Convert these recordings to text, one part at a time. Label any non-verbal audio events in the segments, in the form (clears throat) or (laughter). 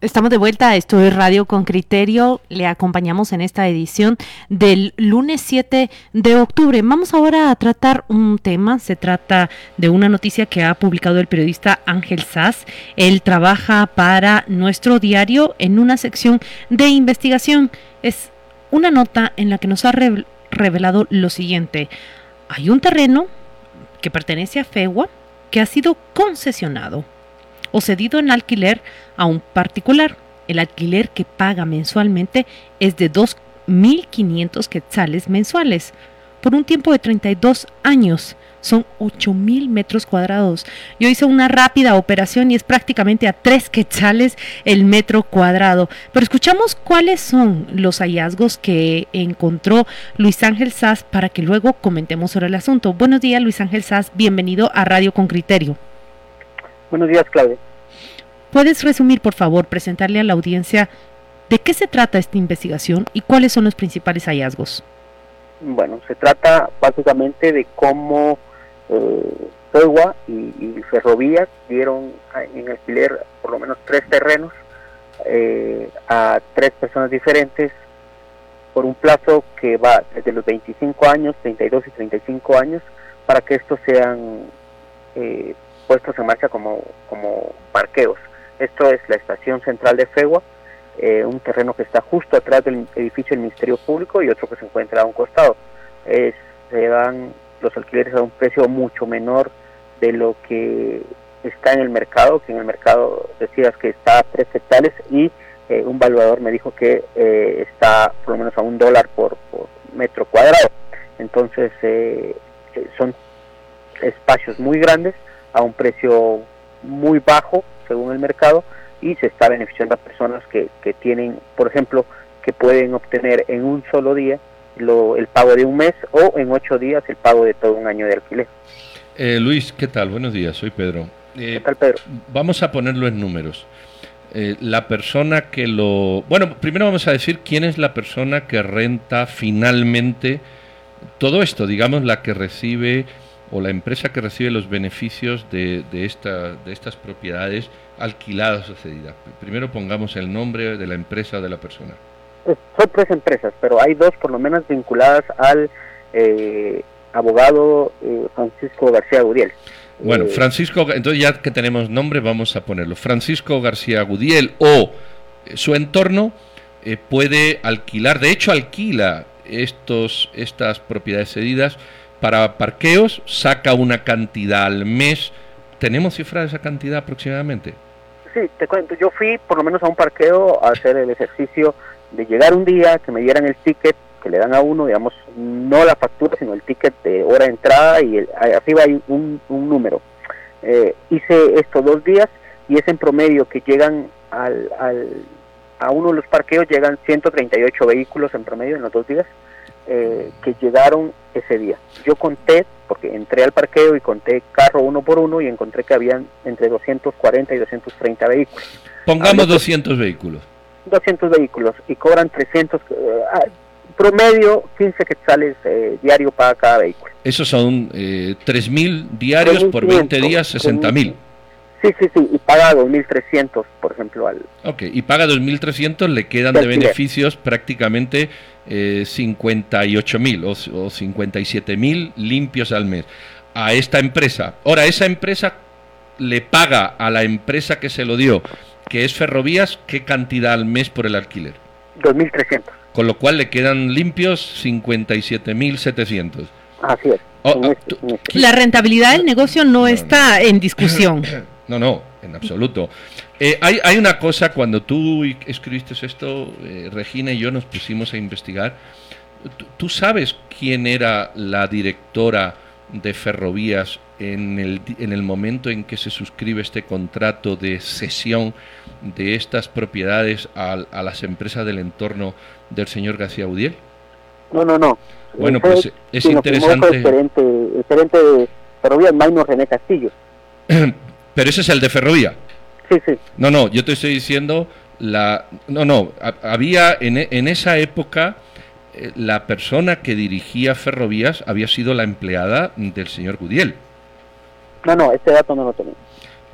Estamos de vuelta, esto es Radio con Criterio, le acompañamos en esta edición del lunes 7 de octubre. Vamos ahora a tratar un tema, se trata de una noticia que ha publicado el periodista Ángel Sass. Él trabaja para nuestro diario en una sección de investigación. Es una nota en la que nos ha revelado lo siguiente. Hay un terreno que pertenece a FEGUA que ha sido concesionado o cedido en alquiler a un particular. El alquiler que paga mensualmente es de 2.500 quetzales mensuales por un tiempo de 32 años. Son 8.000 metros cuadrados. Yo hice una rápida operación y es prácticamente a 3 quetzales el metro cuadrado. Pero escuchamos cuáles son los hallazgos que encontró Luis Ángel Sass para que luego comentemos sobre el asunto. Buenos días, Luis Ángel Sass. Bienvenido a Radio con Criterio. Buenos días, Claudia. ¿Puedes resumir, por favor, presentarle a la audiencia de qué se trata esta investigación y cuáles son los principales hallazgos? Bueno, se trata básicamente de cómo eh, y, Ferrovías dieron en alquiler por lo menos tres terrenos eh, a tres personas diferentes por un plazo que va desde los 25 años, 32 y 35 años, para que estos sean eh, puestos en marcha como, como parqueos. Esto es la estación central de Fegua, eh, un terreno que está justo atrás del edificio del Ministerio Público y otro que se encuentra a un costado. se dan los alquileres a un precio mucho menor de lo que está en el mercado, que en el mercado decías que está a tres hectáreas y eh, un valuador me dijo que eh, está por lo menos a un dólar por, por metro cuadrado. Entonces son espacios muy grandes a un precio muy bajo según el mercado y se está beneficiando a personas que, que tienen, por ejemplo, que pueden obtener en un solo día lo, el pago de un mes o en ocho días el pago de todo un año de alquiler. Eh, Luis, ¿qué tal? Buenos días, soy Pedro. ¿Qué eh, tal, Pedro? Vamos a ponerlo en números. Eh, la persona que lo... Bueno, primero vamos a decir quién es la persona que renta finalmente todo esto, digamos, la que recibe o la empresa que recibe los beneficios de, de, esta, de estas propiedades alquiladas o cedidas. Primero pongamos el nombre de la empresa o de la persona. Son tres empresas, pero hay dos por lo menos vinculadas al eh, abogado eh, Francisco García Gudiel. Bueno, eh, Francisco, entonces ya que tenemos nombre vamos a ponerlo. Francisco García Gudiel o su entorno puede alquilar, de hecho alquila estos, estas propiedades cedidas para parqueos saca una cantidad al mes. ¿Tenemos cifra de esa cantidad aproximadamente? Sí, te cuento. Yo fui por lo menos a un parqueo a hacer el ejercicio de llegar un día, que me dieran el ticket que le dan a uno, digamos, no la factura, sino el ticket de hora de entrada y arriba hay un, número. Eh, hice estos dos días y es en promedio que llegan al, al, a uno de los parqueos, llegan 138 vehículos en promedio en los dos días. Eh, que llegaron ese día. Yo conté, porque entré al parqueo y conté carro uno por uno y encontré que habían entre 240 y 230 vehículos. Pongamos 200 vehículos. 200 vehículos y cobran 300, eh, ah, promedio 15 quetzales eh, diario para cada vehículo. Esos son eh, 3.000 diarios por 20 días, 60.000. Sí, sí, sí, y paga 2.300, por ejemplo, al... Ok, y paga 2.300, le quedan de beneficios prácticamente eh, 58.000 o, o 57.000 limpios al mes a esta empresa. Ahora, esa empresa le paga a la empresa que se lo dio, que es Ferrovías, ¿qué cantidad al mes por el alquiler? 2.300. Con lo cual le quedan limpios 57.700. Así es. Oh, este, este. La rentabilidad del negocio no, está en discusión. (laughs) No, no, en absoluto. Eh, hay, hay, una cosa, cuando tú escribiste esto, eh, Regina y yo nos pusimos a investigar. ¿Tú sabes quién era la directora de Ferrovías en el, en el momento en que se suscribe este contrato de cesión de estas propiedades a, a las empresas del entorno del señor García Udiel? No, no, no. Bueno, pues es interesante. El gerente, el gerente de Ferrovías, Maino René Castillo. (clears throat) Pero ese es el de Ferrovía. Sí, sí. No, no, yo te estoy diciendo la no, no, había en, en esa época eh, la persona que dirigía Ferrovías había sido la empleada del señor Gudiel. No, no, ese dato no lo tengo.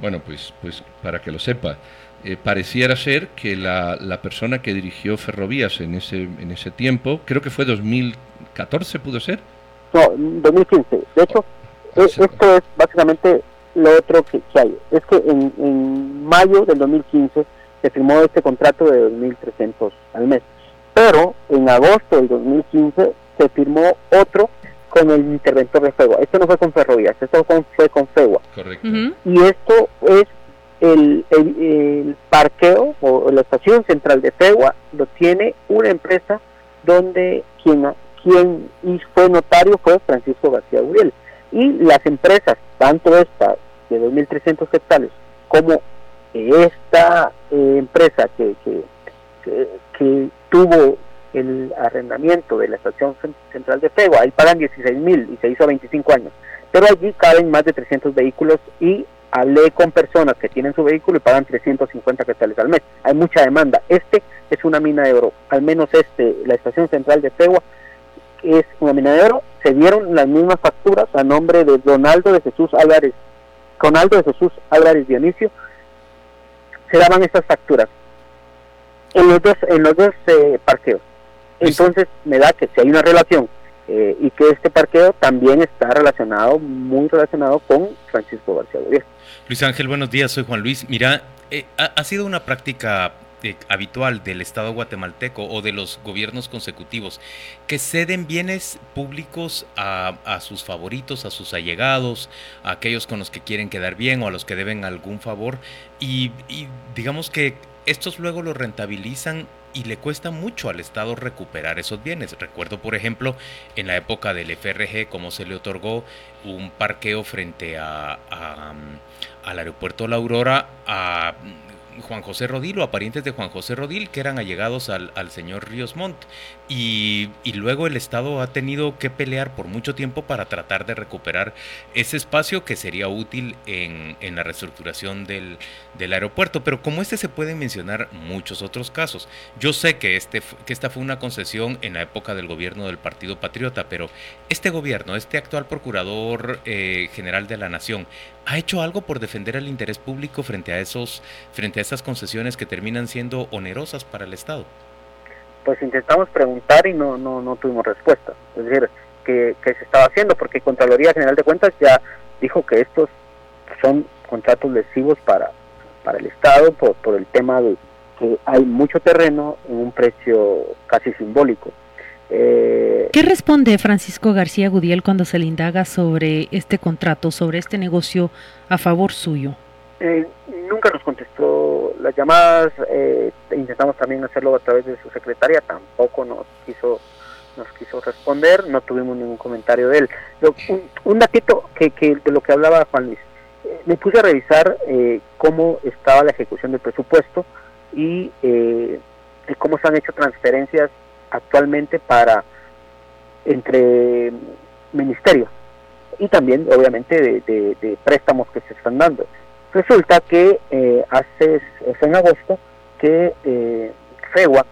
Bueno, pues pues para que lo sepa. eh, pareciera ser que la, la, persona que dirigió Ferrovías en ese, en ese tiempo, creo que fue 2014, ¿pudo ser? No, 2015. De hecho, ah, e, esto es básicamente lo otro que, hay. Es que en, en, mayo del 2015 se firmó este contrato de 2.300 al mes. Pero en agosto del 2015 se firmó otro con el interventor de FEGUA. Esto no fue con Ferrovías, esto fue con FEGUA. Correcto. Y esto es el, el, parqueo o la estación central de FEGUA lo tiene una empresa donde quien, quien fue notario fue Francisco García Uriel. Y las empresas, tanto esta de 2.300 hectáreas como esta eh, empresa que, que, tuvo el arrendamiento de la estación central de FEGUA, ahí pagan 16 mil y se hizo a 25 años, pero allí caben más de 300 vehículos y hablé con personas que tienen su vehículo y pagan 350 quetzales al mes. Hay mucha demanda. Este es una mina de oro, al menos este, la estación central de FEGUA es de oro. Se dieron las mismas facturas a nombre de Donaldo de Jesús Álvarez, Donaldo de Jesús Álvarez Dionisio, se daban estas facturas en los dos, en los dos eh, parqueos. Entonces me da que si hay una relación eh, y que este parqueo también está relacionado, muy relacionado con Francisco García. Luis Ángel, buenos días, soy Juan Luis. Mira, eh, ha, sido una práctica habitual del Estado guatemalteco o de los gobiernos consecutivos que ceden bienes públicos a, a, sus favoritos, a sus allegados, a aquellos con los que quieren quedar bien o a los que deben algún favor y, digamos que estos luego lo rentabilizan y le cuesta mucho al Estado recuperar esos bienes. Recuerdo, por ejemplo, en la época del FRG, cómo se le otorgó un parqueo frente a, al aeropuerto La Aurora a Juan José Rodil o a parientes de Juan José Rodil que eran allegados al, al señor Ríos Montt. Y, y, luego el Estado ha tenido que pelear por mucho tiempo para tratar de recuperar ese espacio que sería útil en, en la reestructuración del, del, aeropuerto. Pero como este se pueden mencionar muchos otros casos. Yo sé que, este, que esta fue una concesión en la época del gobierno del Partido Patriota, pero este gobierno, este actual Procurador eh, General de la Nación, ¿ha hecho algo por defender el interés público frente a, esos, frente a esas concesiones que terminan siendo onerosas para el Estado? pues intentamos preguntar y no, no, no tuvimos respuesta. Es decir, que, se estaba haciendo, porque Contraloría General de Cuentas ya dijo que estos son contratos lesivos para, para el Estado por, por el tema de que hay mucho terreno en un precio casi simbólico. Eh, ¿Qué responde Francisco García Gudiel cuando se le indaga sobre este contrato, sobre este negocio a favor suyo? Eh, nunca nos contestó las llamadas, eh, intentamos también hacerlo a través de su secretaria, tampoco nos quiso nos quiso responder, no tuvimos ningún comentario de él. un, datito que, que, de lo que hablaba Juan Luis, eh, me puse a revisar eh, cómo estaba la ejecución del presupuesto y cómo se han hecho transferencias actualmente para entre ministerios y también obviamente de préstamos que se están dando. Resulta que eh, hace fue en agosto que eh, FEGUA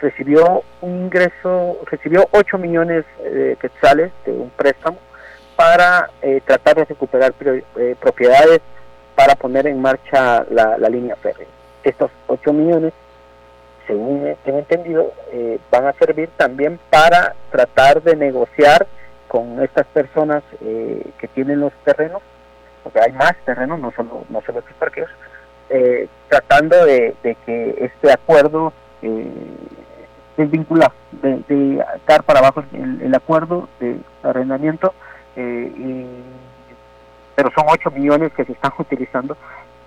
recibió un ingreso, recibió 8 millones de eh, quetzales de un préstamo para eh, tratar de recuperar propiedades para poner en marcha la, línea férrea. Estos 8 millones, según tengo entendido, van a servir también para tratar de negociar con estas personas que tienen los terrenos porque hay más terrenos, no solo, no solo estos parqueos, eh, tratando de, que este acuerdo eh, desvincular, de, dar para abajo el, acuerdo de arrendamiento, eh, pero son 8 millones que se están (laughs) utilizando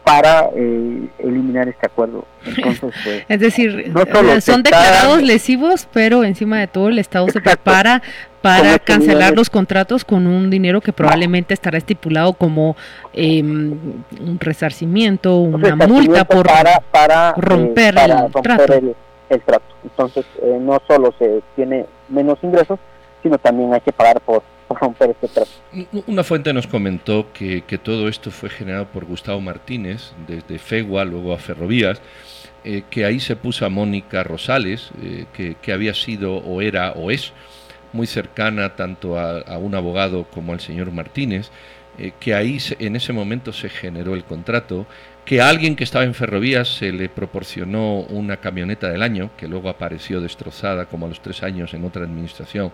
para eh, eliminar este acuerdo. Entonces, (laughs) pues, es decir, son declarados lesivos, pero encima de todo el Estado se prepara para cancelar los contratos con un dinero que probablemente estará estipulado como em, un resarcimiento, una multa por para, romper, el, trato. El, trato. Entonces, eh, no solo se tiene menos ingresos, sino también hay que pagar por, este. Una fuente nos comentó que, que, todo esto fue generado por Gustavo Martínez, desde FEGUA, luego a Ferrovías, eh, que ahí se puso a Mónica Rosales, eh, que, que había sido o era o es muy cercana tanto a, un abogado como al señor Martínez, eh, que ahí en ese momento se generó el contrato, que a alguien que estaba en ferrovías se le proporcionó una camioneta del año, que luego apareció destrozada como a los tres años en otra administración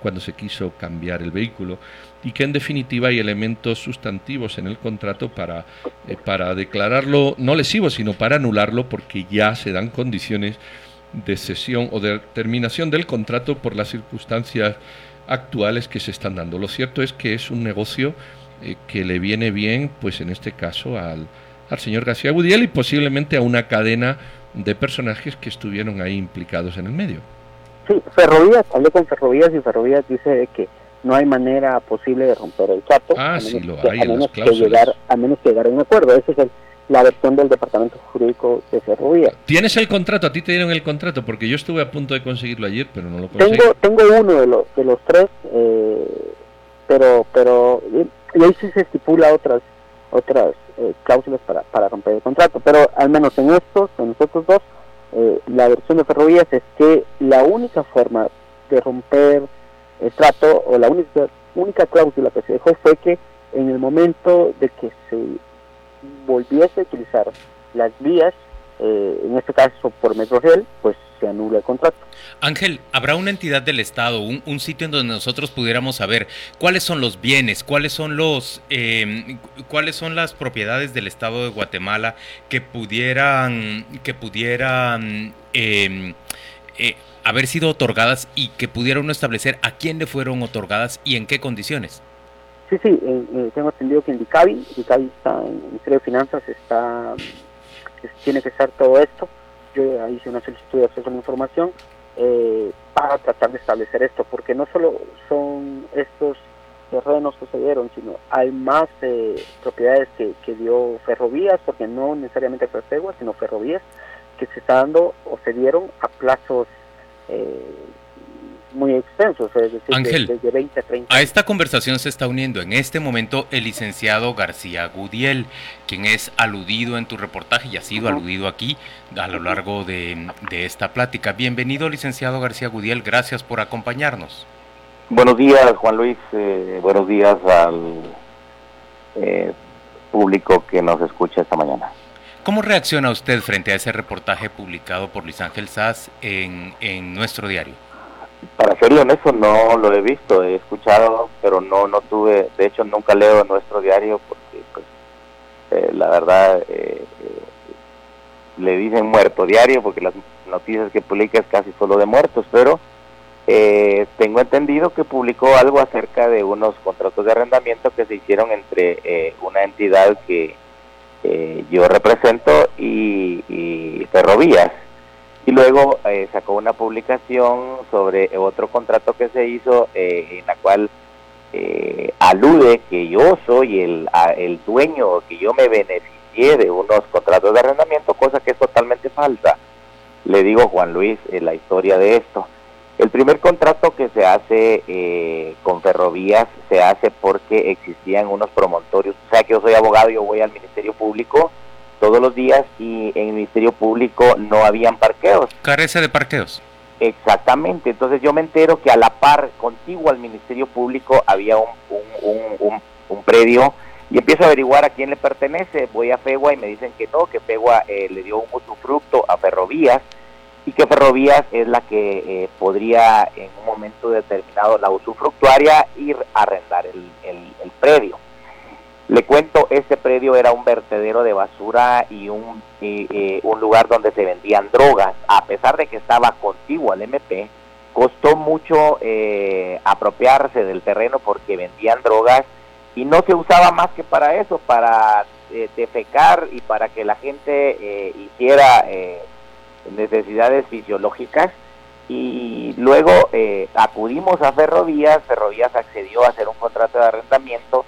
cuando se quiso cambiar el vehículo, y que en definitiva hay elementos sustantivos en el contrato para, eh, para declararlo no lesivo, sino para anularlo, porque ya se dan condiciones de cesión o de terminación del contrato por las circunstancias actuales que se están dando. Lo cierto es que es un negocio eh, que le viene bien, pues en este caso al, al señor García Gudiel y posiblemente a una cadena de personajes que estuvieron ahí implicados en el medio. Sí, Ferrovías, hablé con Ferrovías y Ferrovías dice que no hay manera posible de romper el trato. Ah, sí, lo hay a menos que llegar, a menos que llegar a un acuerdo. Esa es la versión del Departamento Jurídico de Ferrovías. ¿Tienes el contrato? ¿A ti te dieron el contrato? Porque yo estuve a punto de conseguirlo ayer, pero no lo conseguí. Tengo, tengo uno de los, de los tres, eh, pero, pero y ahí sí se estipula otras otras eh, cláusulas para, para romper el contrato. Pero al menos en estos, en nosotros dos, eh, la versión de Ferrovías es que la única forma de romper el trato o la única, única cláusula que se dejó fue que en el momento de que se volviese a utilizar las vías, eh, en este caso por Metrogel, pues se anula el contrato. Ángel, ¿habrá una entidad del Estado, un, sitio en donde nosotros pudiéramos saber cuáles son los bienes, cuáles son los, em, cuáles son las propiedades del Estado de Guatemala que pudieran, que pudieran em, eh, haber sido otorgadas y que pudiera uno establecer a quién le fueron otorgadas y en qué condiciones? Sí, sí, eh, eh, tengo entendido que en DICABI, DICABI está en el Ministerio de Finanzas, está, tiene que estar todo esto yo hice una solicitud de acceso a la información eh, para tratar de establecer esto, porque no solo son estos terrenos que se dieron, sino hay más eh, propiedades que, dio Ferrovías, porque no necesariamente fue sino Ferrovías, que se está dando o se dieron a plazos eh, muy extensos, es decir, Ángel, de, 20 a 30. A esta conversación se está uniendo en este momento el licenciado García Gudiel, quien es aludido en tu reportaje y ha sido aludido aquí a lo largo de, esta plática. Bienvenido, licenciado García Gudiel, gracias por acompañarnos. Buenos días, Juan Luis, eh, buenos días al eh, público que nos escucha esta mañana. ¿Cómo reacciona usted frente a ese reportaje publicado por Luis Ángel Sass en, en nuestro diario? Para serlo honesto, no lo he visto, he escuchado, pero no no tuve, de hecho nunca leo nuestro diario porque pues eh, la verdad eh, eh, le dicen muerto diario porque las noticias que publica es casi solo de muertos, pero tengo entendido que publicó algo acerca de unos contratos de arrendamiento que se hicieron entre una entidad que yo represento y, y Ferrovías y luego eh, sacó una publicación sobre otro contrato que se hizo eh, en la cual eh, alude que yo soy el, el dueño, que yo me beneficié de unos contratos de arrendamiento, cosa que es totalmente falsa. Le digo Juan Luis la historia de esto. El primer contrato que se hace con ferrovías se hace porque existían unos promontorios. O sea que yo soy abogado, yo voy al Ministerio Público todos los días y en el Ministerio Público no habían parqueos. Carece de parqueos. Exactamente, entonces yo me entero que a la par, contiguo al Ministerio Público, había un, un, un, predio y empiezo a averiguar a quién le pertenece. Voy a Fegua y me dicen que no, que Fegua eh, le dio un usufructo a Ferrovías y que Ferrovías es la que eh, podría en un momento determinado la usufructuaria ir a arrendar el, el predio. Le cuento, este predio era un vertedero de basura y un, un lugar donde se vendían drogas. A pesar de que estaba contiguo al MP, costó mucho eh, apropiarse del terreno porque vendían drogas y no se usaba más que para eso, para eh, defecar y para que la gente eh, hiciera necesidades fisiológicas. Y luego acudimos a Ferrovías, Ferrovías accedió a hacer un contrato de arrendamiento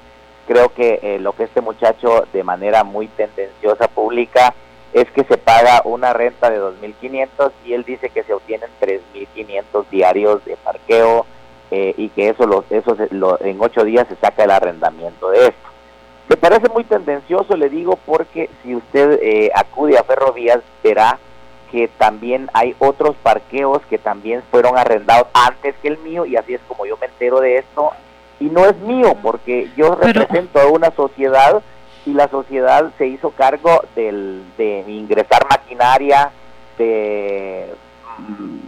creo que eh, lo que este muchacho de manera muy tendenciosa publica es que se paga una renta de 2.500 y él dice que se obtienen 3.500 diarios de parqueo eh, y que eso, lo, eso en ocho días se saca el arrendamiento de esto. Me parece muy tendencioso, le digo, porque si usted eh, acude a Ferrovías verá que también hay otros parqueos que también fueron arrendados antes que el mío y así es como yo me entero de esto y no es mío porque yo represento a una sociedad y la sociedad se hizo cargo del, de ingresar maquinaria, de, mm,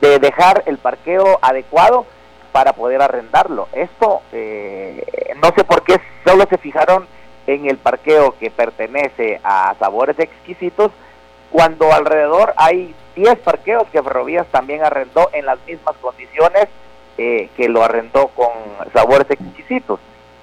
de dejar el parqueo adecuado para poder arrendarlo. Esto, eh, no sé por qué solo se fijaron en el parqueo que pertenece a Sabores Exquisitos, cuando alrededor hay 10 parqueos que Ferrovías también arrendó en las mismas condiciones eh, que lo arrendó con Sabores Exquisitos.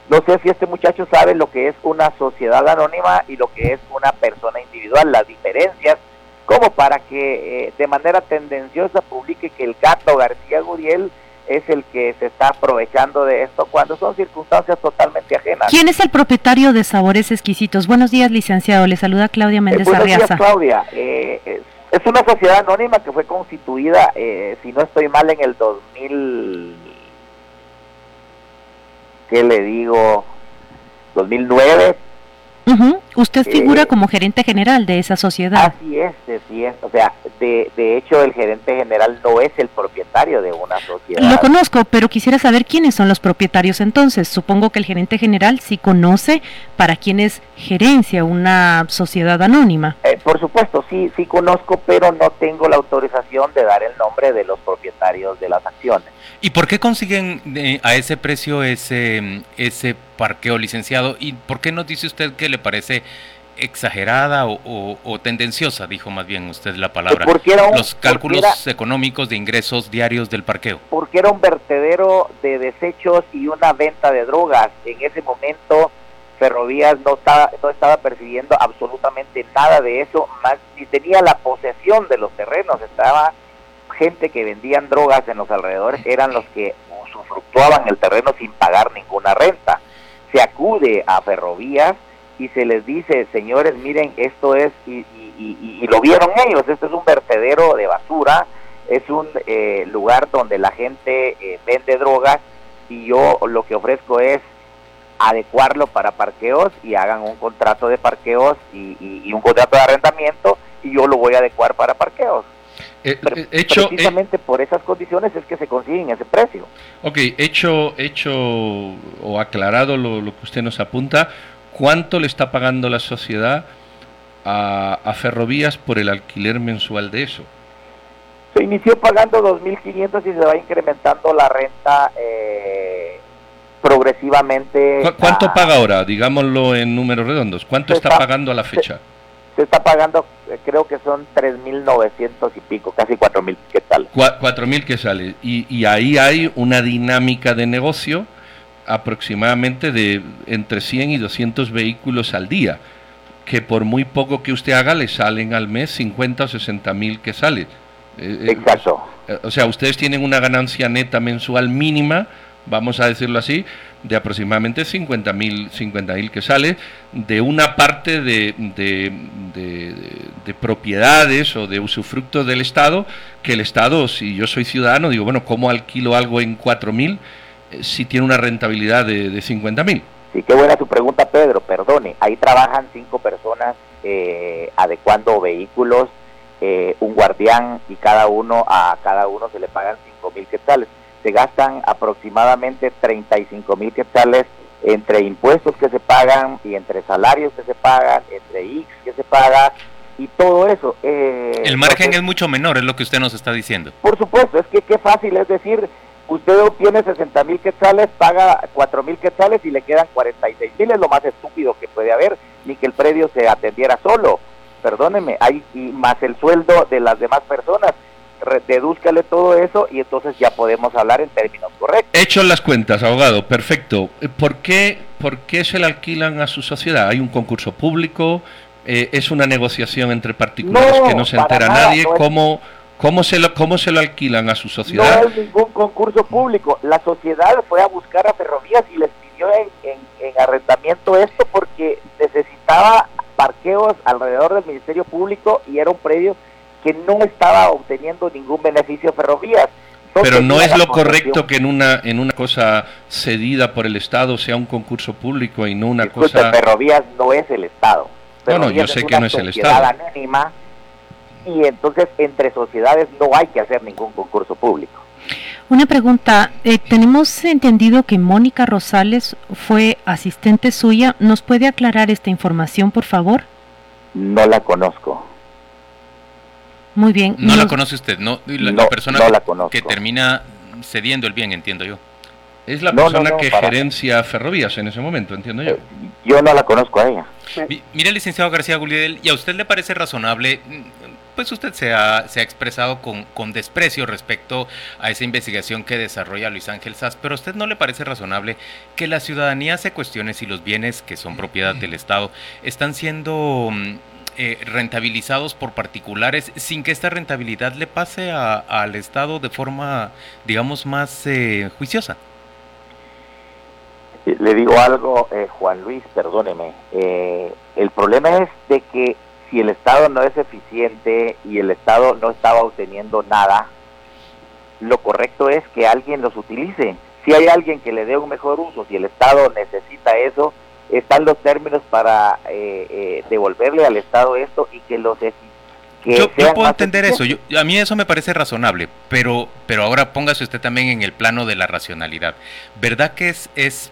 No sé si este muchacho sabe lo que es una sociedad anónima y lo que es una persona individual, las diferencias, como para que eh, de manera tendenciosa publique que el gato García Guriel es el que se está aprovechando de esto cuando son circunstancias totalmente ajenas. ¿Quién es el propietario de Sabores Exquisitos? Buenos días, licenciado. Le saluda Claudia Méndez eh, buenos días, Claudia. Eh, es, una sociedad anónima que fue constituida, si no estoy mal, en el 2000 ¿qué le digo? 2009. Usted figura eh, como gerente general de esa sociedad. Así es, así es. O sea, de, de hecho el gerente general no es el propietario de una sociedad. Lo conozco, pero quisiera saber quiénes son los propietarios entonces. Supongo que el gerente general sí conoce para quién es gerencia una sociedad anónima. Eh, por supuesto, sí, sí conozco, pero no tengo la autorización de dar el nombre de los propietarios de las acciones. ¿Y por qué consiguen eh, a ese precio ese, ese parqueo licenciado? ¿Y por qué nos dice usted que le parece exagerada o, tendenciosa, dijo más bien usted la palabra, porque los cálculos económicos de ingresos diarios del parqueo? Porque era un vertedero de desechos y una venta de drogas. En ese momento Ferrovías no estaba, no estaba percibiendo absolutamente nada de eso, más ni tenía la posesión de los terrenos, estaba gente que vendían drogas en los alrededores eran los que usufructuaban el terreno sin pagar ninguna renta. Se acude a ferrovías y se les dice, señores, miren, esto es, y, lo vieron ellos, este es un vertedero de basura, es un eh, lugar donde la gente eh, vende drogas y yo lo que ofrezco es adecuarlo para parqueos y hagan un contrato de parqueos y un contrato de arrendamiento y yo lo voy a adecuar para parqueos. Eh, eh, hecho, precisamente por esas condiciones es que se consiguen ese precio. Ok, hecho, hecho o aclarado lo, que usted nos apunta, ¿cuánto le está pagando la sociedad a, Ferrovías por el alquiler mensual de eso? Se inició pagando 2.500 y se va incrementando la renta eh, progresivamente. ¿Cuánto paga ahora? Digámoslo en números redondos. ¿Cuánto está, pagando a la fecha? se está pagando, eh, creo que son 3.900 y pico, casi 4.000 que sale. 4.000 que sale. Y, y ahí hay una dinámica de negocio aproximadamente de entre 100 y 200 vehículos al día, que por muy poco que usted haga le salen al mes 50 o 60 mil que sale. Eh, eh, Exacto. O sea, ustedes tienen una ganancia neta mensual mínima, vamos a decirlo así, de aproximadamente 50 mil 50 mil que sale de una parte de, de, propiedades o de usufructo del Estado que el Estado, si yo soy ciudadano, digo, bueno, ¿cómo alquilo algo en 4 mil eh, si tiene una rentabilidad de, de 50 mil? Sí, qué buena su pregunta, Pedro. Perdone, ahí trabajan cinco personas eh, adecuando vehículos, eh, un guardián y cada uno a cada uno se le pagan 5 mil quetzales se gastan aproximadamente 35 mil quetzales entre impuestos que se pagan y entre salarios que se pagan, entre X que se paga y todo eso. Eh, el margen es mucho menor, es lo que usted nos está diciendo. Por supuesto, es que qué fácil es decir, usted obtiene 60 mil quetzales, paga 4 mil quetzales y le quedan 46 mil, es lo más estúpido que puede haber, ni que el predio se atendiera solo. Perdóneme, hay y más el sueldo de las demás personas dedúzcale todo eso y entonces ya podemos hablar en términos correctos. Hecho las cuentas, abogado, perfecto. Eh, ¿Por qué, ¿Por qué se le alquilan a su sociedad? ¿Hay un concurso público? Eh, ¿Es una negociación entre particulares que no se entera nadie? ¿Cómo, cómo, se lo, ¿Cómo se lo alquilan a su sociedad? No es ningún concurso público. La sociedad fue a buscar a Ferrovías y les pidió en, en arrendamiento esto porque necesitaba parqueos alrededor del Ministerio Público y era un predio que no estaba obteniendo ningún beneficio ferrovías. Pero no es lo correcto que en una en una cosa cedida por el Estado sea un concurso público y no una cosa. Ferrovías no es el Estado. bueno, yo sé que no es el Estado. Anónima, y entonces entre sociedades no hay que hacer ningún concurso público. Una pregunta, eh, tenemos entendido que Mónica Rosales fue asistente suya. ¿Nos puede aclarar esta información, por favor? No la conozco. Muy bien. No la conoce usted, ¿no? La, No, persona la conozco. que termina cediendo el bien, entiendo yo. Es la persona no, que gerencia ferrovías en ese momento, entiendo yo. Eh, Yo no la conozco a ella. Mi- Mire, licenciado García Guliel, ¿y a usted le parece razonable? Pues usted se ha, expresado con, con desprecio respecto a esa investigación que desarrolla Luis Ángel Sass, pero ¿a usted no le parece razonable que la ciudadanía se cuestione si los bienes que son propiedad del Estado están siendo mm, eh, rentabilizados por particulares sin que esta rentabilidad le pase al Estado de forma, digamos, más eh, juiciosa? Eh, Le digo algo, eh, Juan Luis, perdóneme. Eh, el problema es de que si el Estado no es eficiente y el Estado no estaba obteniendo nada, lo correcto es que alguien los utilice. Si hay alguien que le dé un mejor uso, si el Estado necesita eso, están los términos para eh, eh, devolverle al Estado esto y que los que yo, puedo entender eso, yo- a mí eso me parece razonable, pero, pero ahora póngase usted también en el plano de la racionalidad. ¿Verdad que es, es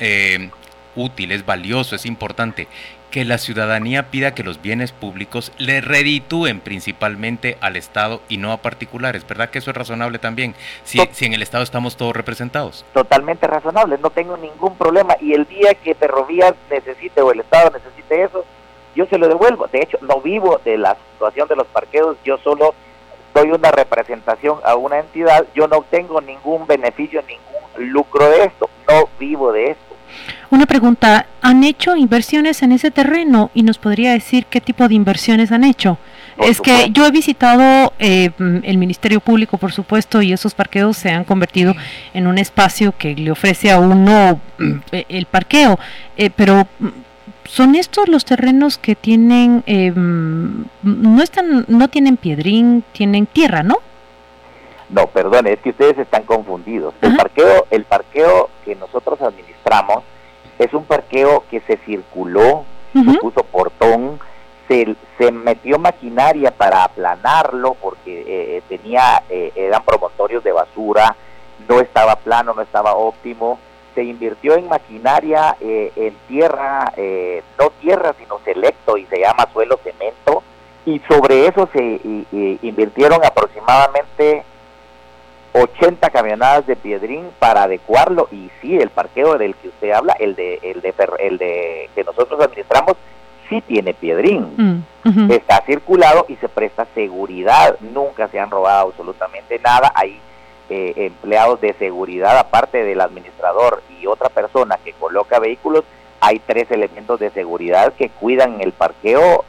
eh, útil, es valioso, es importante que la ciudadanía pida que los bienes públicos le reditúen principalmente al Estado y no a particulares? ¿Verdad que eso es razonable también? Si, en el Estado estamos todos representados. totalmente razonable, no tengo ningún problema y el día que Ferrovías necesite o el Estado necesite eso, yo se lo devuelvo. De hecho, no vivo de la situación de los parqueos, yo solo doy una representación a una entidad, yo no obtengo ningún beneficio, ningún lucro de esto, no vivo de esto. Una pregunta, ¿han hecho inversiones en ese terreno? Y nos podría decir qué tipo de inversiones han hecho. Por es que yo he visitado eh, mm, el Ministerio Público, por supuesto, y esos parqueos se han convertido en un espacio que le ofrece a uno mm, eh, el parqueo. Eh, pero mm, son estos los terrenos que tienen, eh, no están, no tienen piedrín, tienen tierra, ¿no? No, perdón, es que ustedes están confundidos. El Ajá. parqueo, el parqueo que nosotros administramos es un parqueo que se circuló, se puso portón, se, se metió maquinaria para aplanarlo porque eh, tenía, eh, eran promontorios de basura, no estaba plano, no estaba óptimo, se invirtió en maquinaria, eh, en tierra, eh, no tierra, sino selecto y se llama suelo cemento, y sobre eso se y- y invirtieron aproximadamente 80 camionadas de piedrín para adecuarlo y sí el parqueo del que usted habla el de el de el de que nosotros administramos sí tiene piedrín. Mm, está circulado y se presta seguridad. Nunca se han robado absolutamente nada. Hay eh, empleados de seguridad aparte del administrador y otra persona que coloca vehículos. Hay tres elementos de seguridad que cuidan el parqueo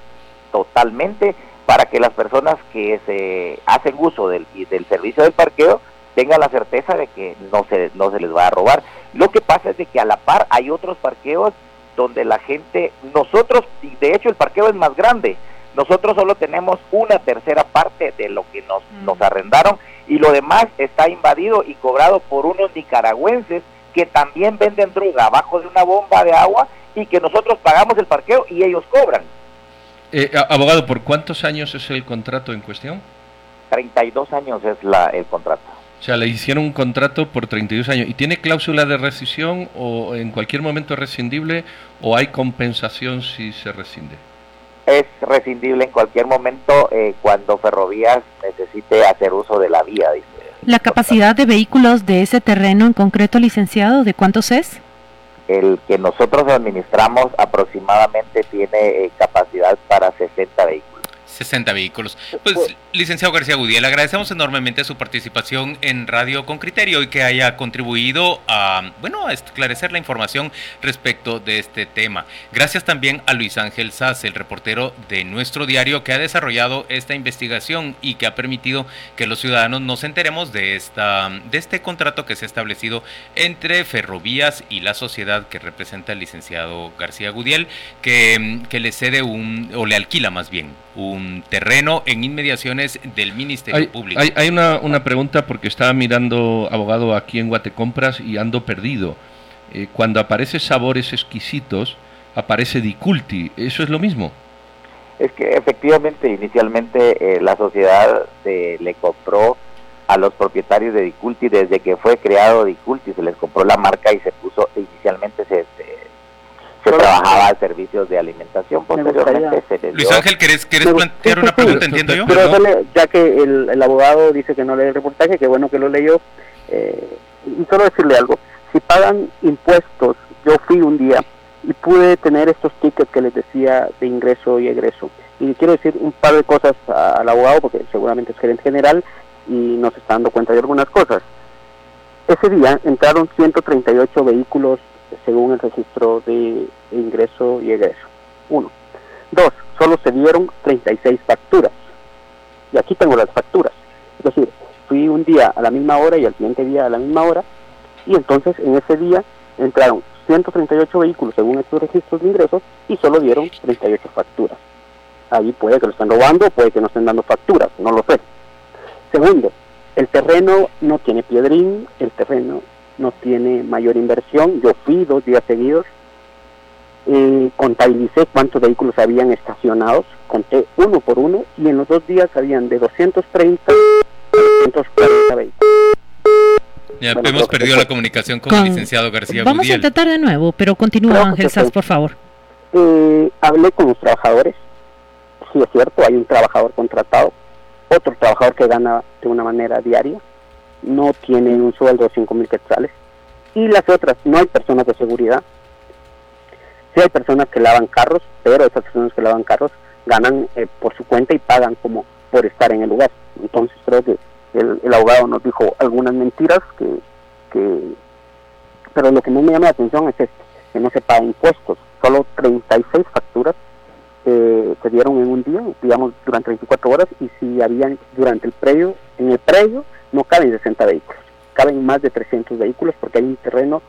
totalmente para que las personas que se hacen uso del, del servicio del parqueo tengan la certeza de que no se, no se les va a robar. Lo que pasa es de que a la par hay otros parqueos donde la gente, nosotros, y de hecho el parqueo es más grande, nosotros solo tenemos una tercera parte de lo que nos, Mm. nos arrendaron y lo demás está invadido y cobrado por unos nicaragüenses que también venden droga abajo de una bomba de agua y que nosotros pagamos el parqueo y ellos cobran. Eh, a- abogado, ¿por cuántos años es el contrato en cuestión? 32 años es la, el contrato. O sea, le hicieron un contrato por 32 años. ¿Y tiene cláusula de rescisión o en cualquier momento es rescindible o hay compensación si se rescinde? Es rescindible en cualquier momento eh, cuando Ferrovías necesite hacer uso de la vía, dice. La capacidad de vehículos de ese terreno en concreto, licenciado, ¿de cuántos es? El que nosotros administramos aproximadamente tiene eh, capacidad para 60 vehículos. 60 vehículos. Pues, licenciado García Gudiel, agradecemos enormemente su participación en Radio con Criterio y que haya contribuido a, bueno, a esclarecer la información respecto de este tema. Gracias también a Luis Ángel Sass, el reportero de nuestro diario que ha desarrollado esta investigación y que ha permitido que los ciudadanos nos enteremos de esta de este contrato que se ha establecido entre Ferrovías y la sociedad que representa el licenciado García Gudiel, que, que le cede un, o le alquila más bien, un terreno en inmediaciones del Ministerio Hay, Público. hay- hay una, una pregunta porque estaba mirando, abogado, aquí en Guatecompras y ando perdido. Eh, cuando aparece sabores exquisitos, aparece Diculti. ¿Eso es lo mismo? Es que efectivamente inicialmente eh, la sociedad se le compró a los propietarios de Diculti desde que fue creado Diculti, se les compró la marca y se puso, inicialmente se, se, trabajaba a servicios de alimentación, posteriormente se les Luis Ángel, ¿querés, plantear una pregunta, entiendo yo? Pero ya que el, abogado dice que no lee el reportaje, que bueno que lo leyó, eh, y solo decirle algo, si pagan impuestos, yo fui un día y pude tener estos tickets que les decía de ingreso y egreso. Y quiero decir un par de cosas al abogado, porque seguramente es gerente general y nos está dando cuenta de algunas cosas. Ese día entraron 138 vehículos según el registro de ingreso y egreso. Uno. Dos, solo se dieron 36 facturas. Y aquí tengo las facturas. Es decir, fui un día a la misma hora y al siguiente día a la misma hora. Y entonces en ese día entraron 138 vehículos según estos registros de ingresos y solo dieron 38 facturas. Ahí puede que lo estén robando, puede que no estén dando facturas, no lo sé. Segundo, el terreno no tiene piedrín, el terreno no tiene mayor inversión. Yo fui dos días seguidos, eh, contabilicé cuántos vehículos habían estacionados, conté uno por uno y en los dos días habían de 230 a 240 vehículos. Ya hemos perdido la comunicación con, el licenciado García Vamos a intentar de nuevo, pero continúa Ángel Sass, por favor. Eh, hablé con los trabajadores, sí es cierto, hay un trabajador contratado, otro trabajador que gana de una manera diaria, no tiene un sueldo de 5 mil quetzales, y las otras, no hay personas de seguridad, sí hay personas que lavan carros, pero esas personas que lavan carros ganan eh, por su cuenta y pagan como por estar en el lugar. Entonces creo que el, abogado nos dijo algunas mentiras que, pero lo que no me llama la atención es que no se paga impuestos, solo 36 facturas eh, se dieron en un día, digamos durante 24 horas, y si habían durante el predio, en el predio no caben 60 vehículos, caben más de 300 vehículos porque hay un terreno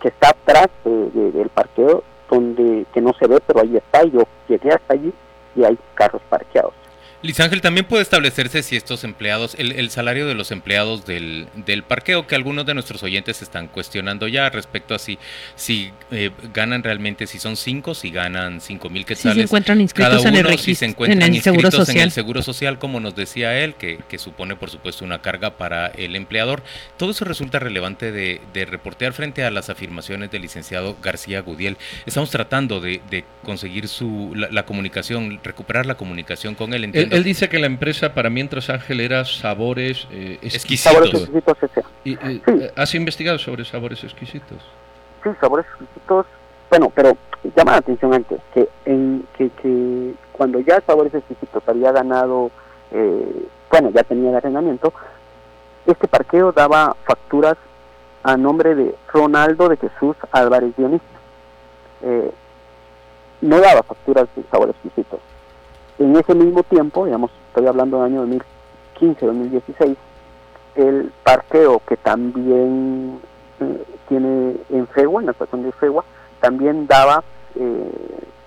que está atrás del parqueo donde que no se ve, pero ahí está, yo llegué hasta allí y hay carros parqueados. Liz Ángel, también puede establecerse si estos empleados, el, salario de los empleados del, del, parqueo, que algunos de nuestros oyentes están cuestionando ya respecto a si, si eh, ganan realmente, si son cinco, si ganan cinco mil quetzales. Si se encuentran inscritos en el si se encuentran en el seguro social. en el seguro social, como nos decía él, que, que, supone por supuesto una carga para el empleador. Todo eso resulta relevante de, de reportear frente a las afirmaciones del licenciado García Gudiel. Estamos tratando de, de conseguir su, la, comunicación, recuperar la comunicación con él. Él, dice que la empresa para Mientras Ángel era Sabores eh, Exquisitos. ¿Y, eh, ¿Has investigado sobre Sabores Exquisitos? Sí, Sabores Exquisitos. Bueno, pero llama la atención antes que, en, que, que cuando ya Sabores Exquisitos había ganado, eh, bueno, ya tenía el arrendamiento, este parqueo daba facturas a nombre de Ronaldo de Jesús Álvarez Dionista. Eh, no daba facturas de sabores exquisitos. En ese mismo tiempo, digamos, estoy hablando del año 2015-2016, el parqueo que también eh, tiene en Fegua, en la estación de Fegua, también daba, eh,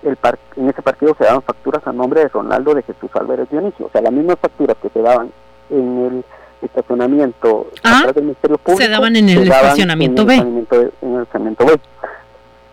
el en ese parqueo se daban facturas a nombre de Ronaldo de Jesús Álvarez Dionisio, o sea, las mismas facturas que se daban en el estacionamiento ah, del Ministerio Público se daban en el estacionamiento B. en el estacionamiento B.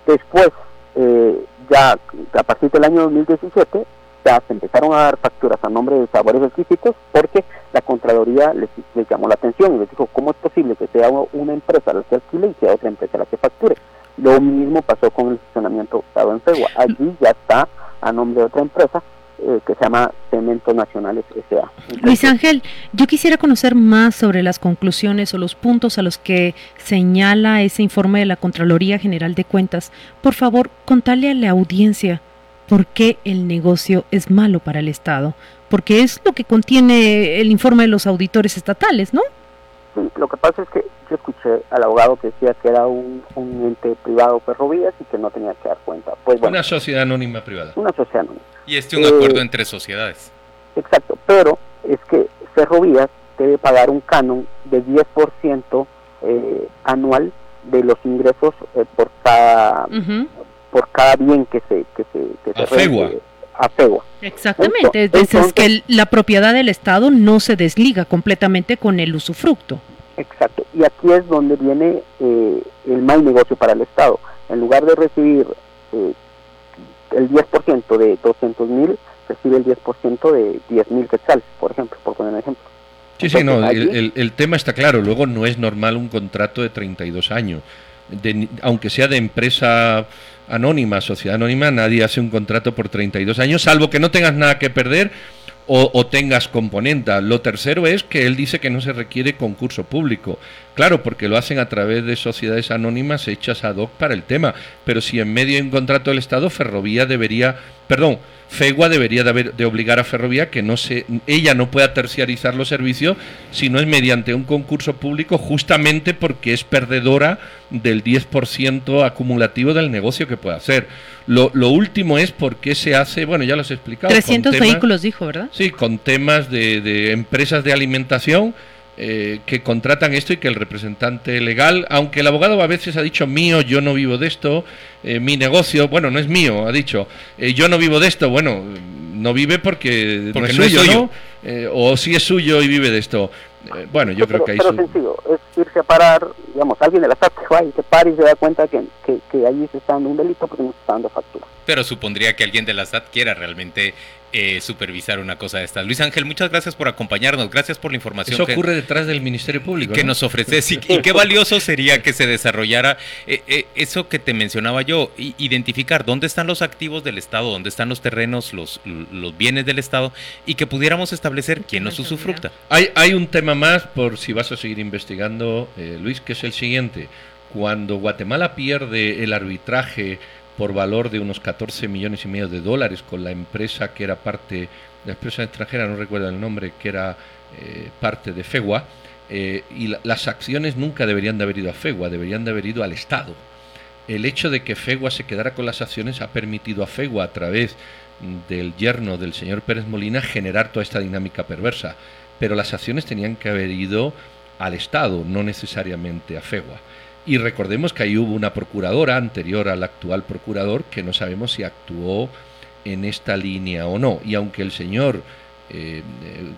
Después, eh, ya a partir del año 2017, se empezaron a dar facturas a nombre de sabores exquisitos porque la Contraloría les, llamó la atención y les dijo, ¿cómo es posible que sea una empresa la que alquile y sea otra empresa la que facture? Lo mismo pasó con el estacionamiento Estado en Fegua. Allí ya está a nombre de otra empresa eh, que se llama Cementos Nacionales S.A. Luis Ángel, yo quisiera conocer más sobre las conclusiones o los puntos a los que señala ese informe de la Contraloría General de Cuentas. Por favor, contale a la audiencia por qué el negocio es malo para el Estado, porque es lo que contiene el informe de los auditores estatales, ¿no? Sí, lo que pasa es que yo escuché al abogado que decía que era un, ente privado ferrovías y que no tenía que dar cuenta. Pues una sociedad anónima privada. Una sociedad anónima. Y este es un acuerdo eh, entre sociedades. Exacto, pero es que ferrovías debe pagar un canon de 10% eh, anual de los ingresos eh, por cada por cada bien que se que se, que afegua. Exactamente, es que la propiedad del Estado no se desliga completamente con el usufructo. Exacto, y aquí es donde viene eh, el mal negocio para el Estado. En lugar de recibir eh, el 10% de 200 mil, recibe el 10% de 10 mil quetzales, por ejemplo, por poner un ejemplo. Sí, sí, no, el, tema está claro. Luego no es normal un contrato de 32 años. aunque sea de empresa anónima, sociedad anónima, nadie hace un contrato por 32 años, salvo que no tengas nada que perder o, tengas componenta. Lo tercero es que él dice que no se requiere concurso público. Claro, porque lo hacen a través de sociedades anónimas hechas ad hoc para el tema. Pero si en medio de un contrato del Estado, Ferrovía debería, perdón, FEGUA debería de, de, obligar a Ferrovía que no se, ella no pueda terciarizar los servicios si no es mediante un concurso público, justamente porque es perdedora del 10% acumulativo del negocio que puede hacer. Lo, último es por qué se hace, bueno, ya lo he explicado. 300 vehículos, dijo, ¿verdad? Sí, con temas de, de empresas de alimentación eh, que contratan esto y que el representante legal, aunque el abogado a veces ha dicho mío, yo no vivo de esto, eh, mi negocio, bueno, no es mío, ha dicho, eh, yo no vivo de esto, bueno, no vive porque, no es suyo, o si es suyo y vive de esto. Bueno, yo creo que ahí... Pero sencillo, es irse a parar, digamos, alguien de la SAT que va y se para y se da cuenta que, que, que allí se está dando un delito porque no se está dando factura. Pero supondría que alguien de la SAT quiera realmente eh, supervisar una cosa de esta. Luis Ángel, muchas gracias por acompañarnos, gracias por la información. Eso ocurre detrás del Ministerio Público. Que nos ofreces y, qué valioso sería que se desarrollara eh, eh, eso que te mencionaba yo, identificar dónde están los activos del Estado, dónde están los terrenos, los, los bienes del Estado y que pudiéramos establecer quién nos usufructa. Hay, hay un tema más, por si vas a seguir investigando, Luis, que es el siguiente. Cuando Guatemala pierde el arbitraje por valor de unos 14 millones y medio de dólares con la empresa que era parte, la empresa extranjera, no recuerdo el nombre, que era eh, parte de FEGUA, eh, y las acciones nunca deberían de haber ido a FEGUA, deberían de haber ido al Estado. El hecho de que FEGUA se quedara con las acciones ha permitido a FEGUA, a través del yerno del señor Pérez Molina, generar toda esta dinámica perversa. Pero las acciones tenían que haber ido al Estado, no necesariamente a FEGUA. Y recordemos que ahí hubo una procuradora anterior al actual procurador que no sabemos si actuó en esta línea o no. Y aunque el señor eh,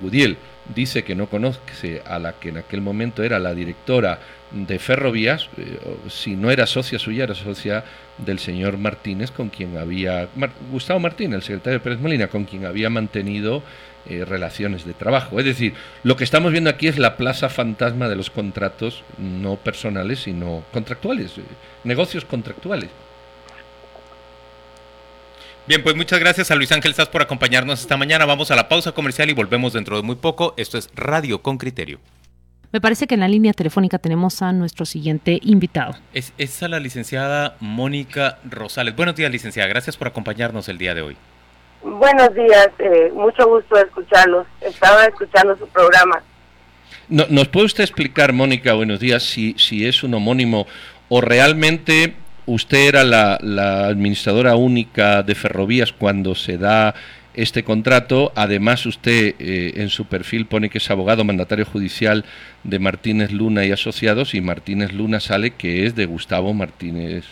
Gudiel dice que no conoce a la que en aquel momento era la directora de Ferrovías, eh, si no era socia suya, era socia del señor Martínez, con quien había, Gustavo Martínez, el secretario de Pérez Molina, con quien había mantenido eh, relaciones de trabajo. Es decir, lo que estamos viendo aquí es la plaza fantasma de los contratos no personales, sino contractuales, eh, negocios contractuales. Bien, pues muchas gracias a Luis Ángel Sass por acompañarnos esta mañana. Vamos a la pausa comercial y volvemos dentro de muy poco. Esto es Radio con Criterio. Me parece que en la línea telefónica tenemos a nuestro siguiente invitado. Es, es a la licenciada Mónica Rosales. Buenos días, licenciada. Gracias por acompañarnos el día de hoy. Buenos días, eh, mucho gusto escucharlos. Estaba escuchando su programa. ¿Nos puede usted explicar, Mónica, buenos días, si, si es un homónimo o realmente usted era la, administradora única de ferrovías cuando se da este contrato? Además, usted eh, en su perfil pone que es abogado mandatario judicial de Martínez Luna y Asociados y Martínez Luna sale que es de Gustavo Martínez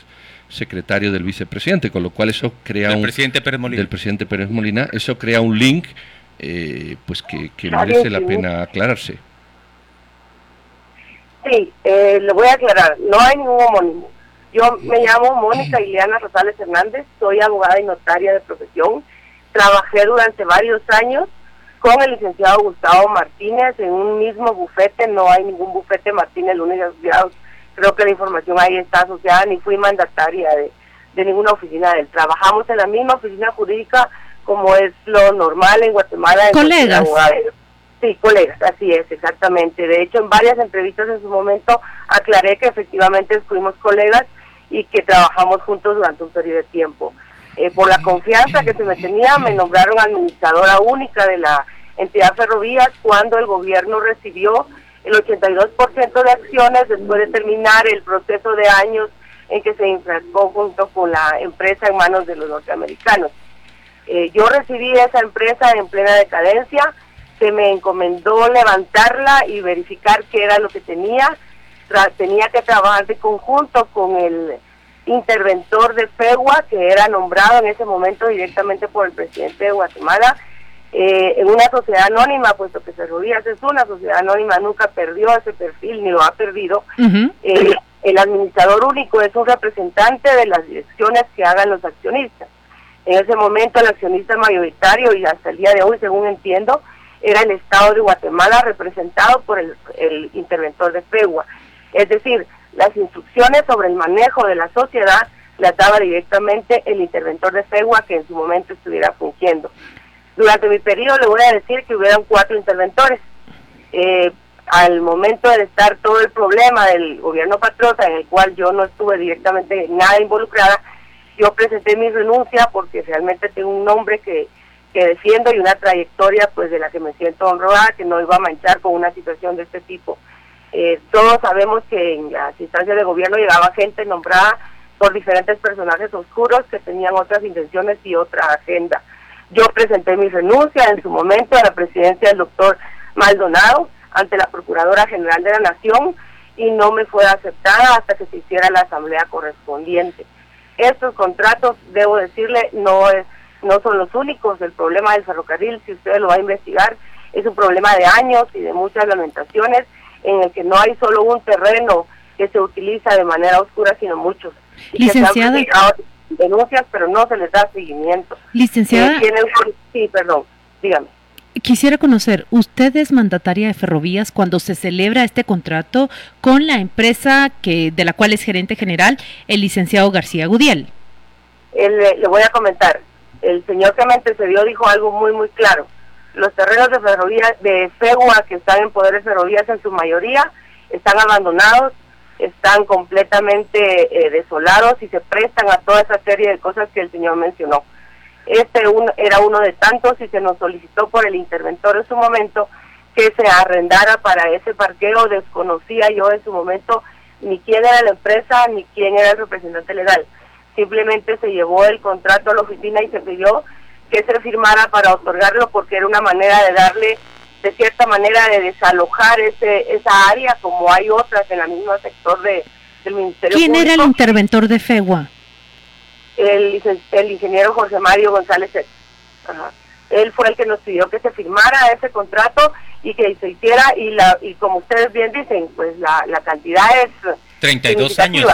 secretario del vicepresidente, con lo cual eso crea un presidente Pérez Molina. del presidente Pérez Molina, eso crea un link eh, pues que, merece la pena aclararse. Sí, eh, lo voy a aclarar, no hay ningún homónimo. Yo me llamo Mónica Ileana Rosales Hernández, soy abogada y notaria de profesión, trabajé durante varios años con el licenciado Gustavo Martínez en un mismo bufete, no hay ningún bufete Martínez Lunes Asociados creo que la información ahí está asociada, ni fui mandataria de, ninguna oficina de él. Trabajamos en la misma oficina jurídica como es lo normal en Guatemala. colegas. Sí, colegas, así es, exactamente. De hecho, en varias entrevistas en su momento aclaré que efectivamente fuimos colegas y que trabajamos juntos durante un periodo de tiempo. Eh, por la confianza que se me tenía, me nombraron administradora única de la entidad ferrovías cuando el gobierno recibió el 82% de acciones después de terminar el proceso de años en que se enfrascó junto con la empresa en manos de los norteamericanos. Eh, yo recibí esa empresa en plena decadencia, se me encomendó levantarla y verificar qué era lo que tenía. tenía que trabajar de conjunto con el interventor de FEGUA, que era nombrado en ese momento directamente por el presidente de Guatemala, eh, en una sociedad anónima, puesto que Ferrovías es una sociedad anónima, nunca perdió ese perfil ni lo ha perdido. Eh, el administrador único es un representante de las direcciones que hagan los accionistas. En ese momento el accionista mayoritario y hasta el día de hoy, según entiendo, era el Estado de Guatemala representado por el, interventor de FEGUA. Es decir, las instrucciones sobre el manejo de la sociedad las daba directamente el interventor de FEGUA que en su momento estuviera fungiendo. Durante mi periodo le voy a decir que hubieran cuatro interventores. Eh, al momento de estar todo el problema del gobierno patriota, en el cual yo no estuve directamente nada involucrada, yo presenté mi renuncia porque realmente tengo un nombre que, que defiendo y una trayectoria pues de la que me siento honrada, que no iba a manchar con una situación de este tipo. Eh, todos sabemos que en las instancias de gobierno llegaba gente nombrada por diferentes personajes oscuros que tenían otras intenciones y otra agenda. Yo presenté mi renuncia en su momento a la presidencia del doctor Maldonado ante la Procuradora General de la Nación y no me fue aceptada hasta que se hiciera la asamblea correspondiente. Estos contratos, debo decirle, no, es, no son los únicos. El problema del ferrocarril, si usted lo va a investigar, es un problema de años y de muchas lamentaciones en el que no hay solo un terreno que se utiliza de manera oscura, sino muchos. Licenciada. Denuncias, pero no se les da seguimiento. Licenciada. Eh, sí, perdón, dígame. Quisiera conocer, usted es mandataria de Ferrovías cuando se celebra este contrato con la empresa que de la cual es gerente general, el licenciado García Gudiel. le voy a comentar, el señor que me antecedió dijo algo muy, muy claro. Los terrenos de ferrovías, de FEGUA que están en poder de ferrovías en su mayoría, están abandonados, están completamente eh, desolados y se prestan a toda esa serie de cosas que el señor mencionó. Este era uno de tantos y se nos solicitó por el interventor en su momento que se arrendara para ese parqueo. Desconocía yo en su momento ni quién era la empresa ni quién era el representante legal. Simplemente se llevó el contrato a la oficina y se pidió que se firmara para otorgarlo porque era una manera de darle, de cierta manera, de desalojar ese, esa área como hay otras en el mismo sector de, del Ministerio ¿Quién era el interventor de FEGUA? el, el ingeniero José Mario González. Él fue el que nos pidió que se firmara ese contrato y que se hiciera, y, la, y como ustedes bien dicen, pues la, la cantidad es... 32 años.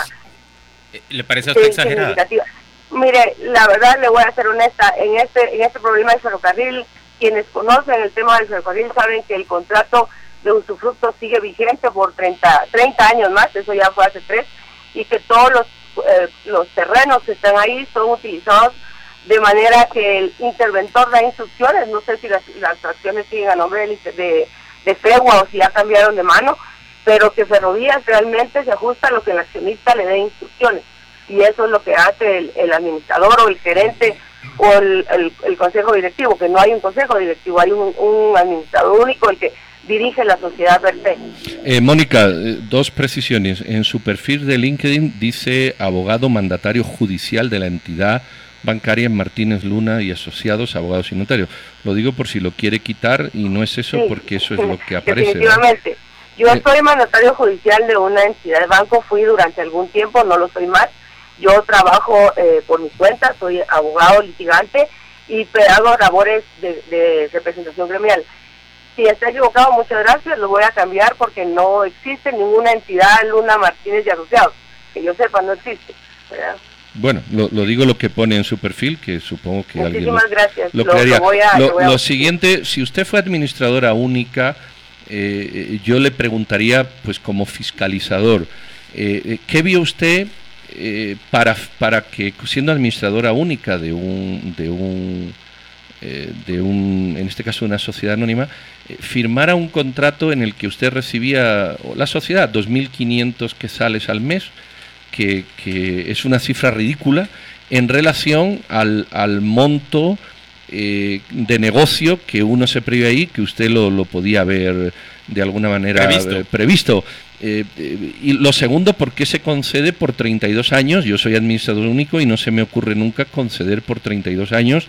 Eh, ¿Le parece a usted exagerada? Mire, la verdad le voy a ser honesta, en este, en este problema del ferrocarril, quienes conocen el tema del ferrocarril saben que el contrato de usufructo sigue vigente por 30, 30 años más, eso ya fue hace tres, y que todos los eh, los terrenos que están ahí son utilizados de manera que el interventor da instrucciones, no sé si las, las acciones siguen a nombre de, de, FEGUA o si ya cambiaron de mano, pero que Ferrovías realmente se ajusta a lo que el accionista le dé instrucciones. Y eso es lo que hace el, administrador o el gerente o el, el, consejo directivo, que no hay un consejo directivo, hay un, un administrador único el que dirige la sociedad verde. Eh, Mónica, eh, dos precisiones. En su perfil de LinkedIn dice abogado mandatario judicial de la entidad bancaria Martínez Luna y asociados, abogados y notarios. Lo digo por si lo quiere quitar y no es eso porque eso es lo que aparece. Definitivamente. Yo eh, soy mandatario judicial de una entidad de banco, fui durante algún tiempo, no lo soy más. Yo trabajo por mi cuenta, soy abogado litigante y hago labores de, de representación gremial. Si está equivocado, muchas gracias, lo voy a cambiar porque no existe ninguna entidad Luna Martínez y Asociados. Que yo sepa, no existe. Bueno, lo, digo lo que pone en su perfil, que supongo que Muchísimas alguien gracias. lo, lo, lo, siguiente, si usted fue administradora única, eh, yo le preguntaría, pues como fiscalizador, eh, eh, ¿qué vio usted para, para que, siendo administradora única de un, de un eh, de un, en este caso una sociedad anónima, eh, firmara un contrato en el que usted recibía, la sociedad, 2.500 que sales al mes, que, es una cifra ridícula en relación al, al monto eh, de negocio que uno se prevé ahí, que usted lo, lo podía haber de alguna manera previsto. y lo segundo, ¿por qué se concede por 32 años? Yo soy administrador único y no se me ocurre nunca conceder por 32 años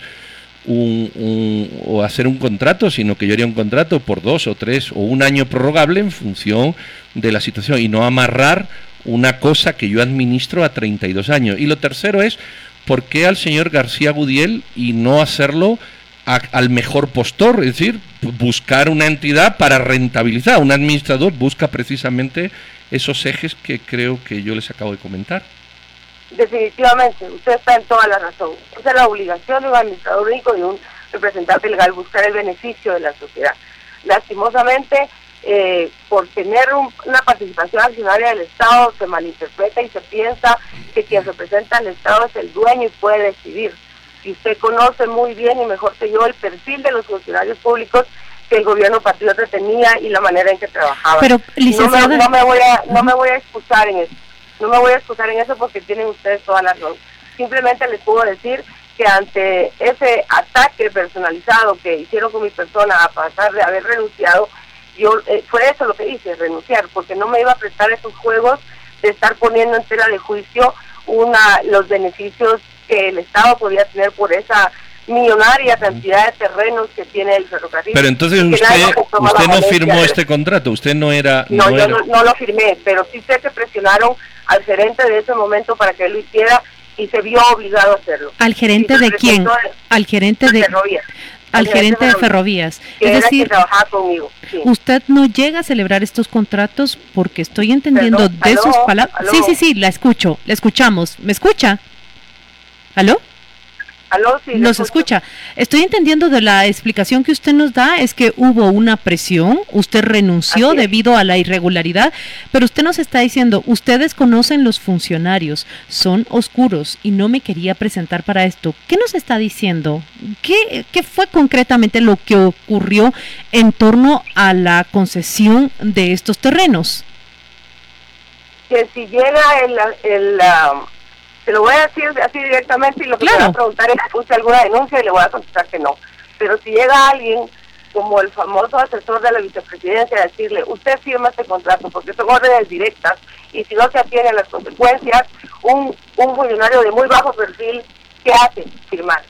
un, o hacer un contrato, sino que yo haría un contrato por dos o tres o un año prorrogable en función de la situación y no amarrar una cosa que yo administro a 32 años. Y lo tercero es, ¿por qué al señor García Gudiel y no hacerlo al mejor postor? Es decir, buscar una entidad para rentabilizar. Un administrador busca precisamente esos ejes que creo que yo les acabo de comentar. Definitivamente, usted está en toda la razón. Esa es la obligación de un administrador único y un representante legal, buscar el beneficio de la sociedad. Lastimosamente, eh, por tener una participación accionaria del Estado se malinterpreta y se piensa que quien representa al Estado es el dueño y puede decidir. Y usted conoce muy bien y mejor que yo el perfil de los funcionarios públicos que el gobierno patriota tenía y la manera en que trabajaba. Pero, licenciada... no, me, voy a no me voy a excusar en eso. No me voy a excusar en eso porque tienen ustedes toda la razón. Simplemente les puedo decir que ante ese ataque personalizado que hicieron con mi persona a pasar de haber renunciado, yo eh, fue eso lo que hice, renunciar, porque no me iba a prestar esos juegos de estar poniendo en tela de juicio una los beneficios que el Estado podía tener por esa millonaria cantidad de terrenos que tiene el ferrocarril. Pero entonces usted, usted no firmó este contrato, usted no era... No, yo No, lo firmé, pero sí sé que presionaron al gerente de ese momento para que él lo hiciera y se vio obligado a hacerlo. ¿Al gerente de quién? Al gerente de al gerente de ferrovías. Es decir, usted no llega a celebrar estos contratos porque estoy entendiendo de sus palabras. Sí, sí, sí, la escucho, la escuchamos. ¿Me escucha? ¿Aló? Nos escucha. Estoy entendiendo de la explicación que usted nos da es que hubo una presión, usted renunció debido a la irregularidad, pero usted nos está diciendo, ustedes conocen los funcionarios, son oscuros y no me quería presentar para esto. ¿Qué nos está diciendo? ¿Qué, qué fue concretamente lo que ocurrió en torno a la concesión de estos terrenos? Que si llega el... el se lo voy a decir así directamente y lo que le voy a preguntar es si puse alguna denuncia y le voy a contestar que no. Pero si llega alguien como el famoso asesor de la vicepresidencia a decirle, usted firma este contrato porque son órdenes directas y si no se atienen las consecuencias, un, un funcionario de muy bajo perfil, ¿qué hace? Firmar.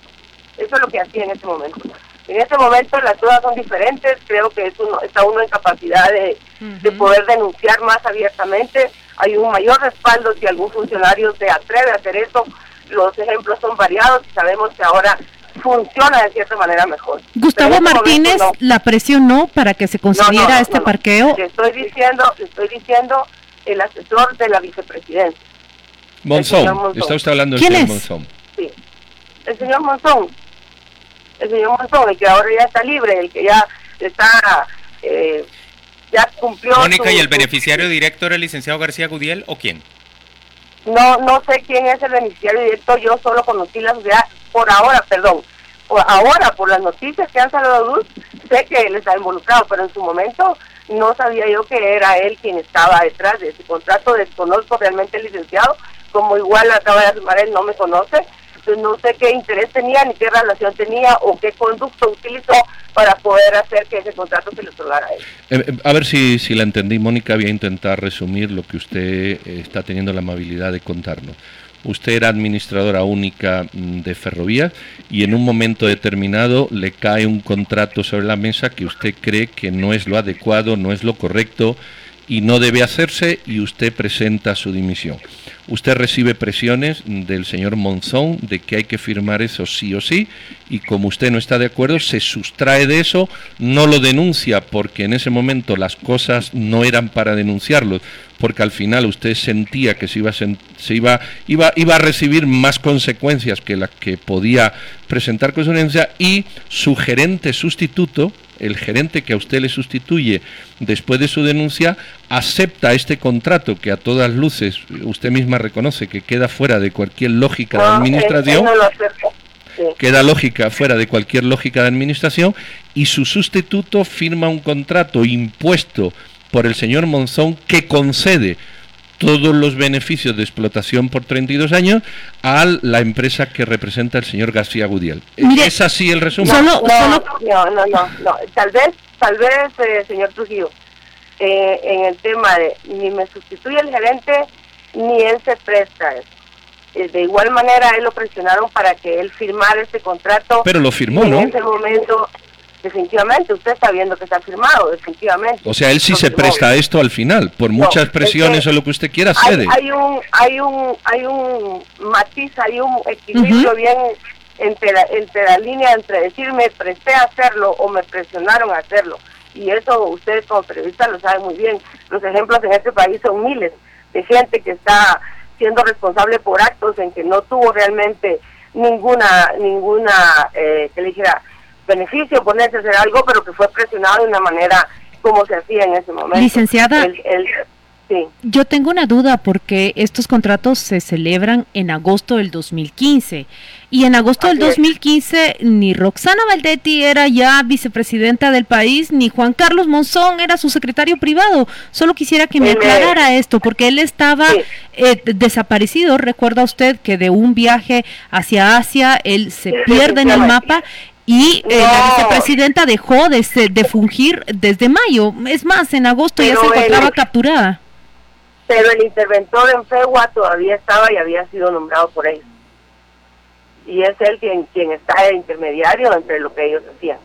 Eso es lo que hacía en ese momento. En este momento las dudas son diferentes, creo que es uno, está uno en capacidad de, de poder denunciar más abiertamente hay un mayor respaldo si algún funcionario se atreve a hacer eso. Los ejemplos son variados y sabemos que ahora funciona de cierta manera mejor. Gustavo este Martínez la presionó para que se concediera este parqueo. Le estoy diciendo, estoy diciendo el asesor de la vicepresidencia. Monzón, está usted hablando del señor Monzón. Sí, el señor Monzón, el señor Monzón, el que ahora ya está libre, el que ya está eh, ya cumplió. Mónica, ¿y el beneficiario directo era el licenciado García Gudiel o quién? No, no sé quién es el beneficiario directo, yo solo conocí la sociedad por ahora, perdón. Por ahora, por las noticias que han salido a luz, sé que él está involucrado, pero en su momento no sabía yo que era él quien estaba detrás de ese contrato. Desconozco realmente el licenciado, como igual acaba de afirmar él, no me conoce no sé qué interés tenía, ni qué relación tenía o qué conducto utilizó para poder hacer que ese contrato se le otorgara a él. Eh, eh, a ver si, si la entendí, Mónica, voy a intentar resumir lo que usted eh, está teniendo la amabilidad de contarnos. Usted era administradora única mm, de ferrovías y en un momento determinado le cae un contrato sobre la mesa que usted cree que no es lo adecuado, no es lo correcto y no debe hacerse y usted presenta su dimisión. Usted recibe presiones del señor Monzón de que hay que firmar eso sí o sí y como usted no está de acuerdo se sustrae de eso, no lo denuncia porque en ese momento las cosas no eran para denunciarlo, porque al final usted sentía que se iba a, se iba, iba, iba a recibir más consecuencias que las que podía presentar con su y su gerente sustituto, el gerente que a usted le sustituye después de su denuncia, acepta este contrato que a todas luces usted misma reconoce que queda fuera de cualquier lógica de administración. Queda lógica fuera de cualquier lógica de administración y su sustituto firma un contrato impuesto por el señor Monzón que concede todos los beneficios de explotación por 32 años a la empresa que representa el señor García Gudiel. ¿Es así el resumen? No, no, no, no, Tal vez, tal vez, eh, señor Trujillo, eh, en el tema de ni me sustituye el gerente ni él se presta eso. Eh, de igual manera, él lo presionaron para que él firmara este contrato. Pero lo firmó, ¿no? En ese momento, definitivamente, usted está viendo que está firmado, definitivamente. O sea, él sí se presta a esto al final, por muchas presiones o lo que usted quiera, cede. Hay, un, hay un, hay un matiz, hay un equilibrio bien entre la, entre la línea entre decirme presté a hacerlo o me presionaron a hacerlo. Y eso ustedes como periodistas lo saben muy bien. Los ejemplos en este país son miles de gente que está siendo responsable por actos en que no tuvo realmente ninguna, ninguna, eh, que le dijera, beneficio ponerse a hacer algo, pero que fue presionado de una manera como se hacía en ese momento. Licenciada, yo tengo una duda porque estos contratos se celebran en agosto del 2015 y en agosto del 2015 ni Roxana Valdetti era ya vicepresidenta del país ni Juan Carlos Monzón era su secretario privado. Solo quisiera que me aclarara esto porque él estaba eh, desaparecido. Recuerda usted que de un viaje hacia Asia él se pierde en el mapa y eh, la vicepresidenta dejó de, de fungir desde mayo. Es más, en agosto ya se encontraba capturada. Pero el interventor en FEGUA todavía estaba y había sido nombrado por ellos. Y es él quien, quien está de intermediario entre lo que ellos hacían.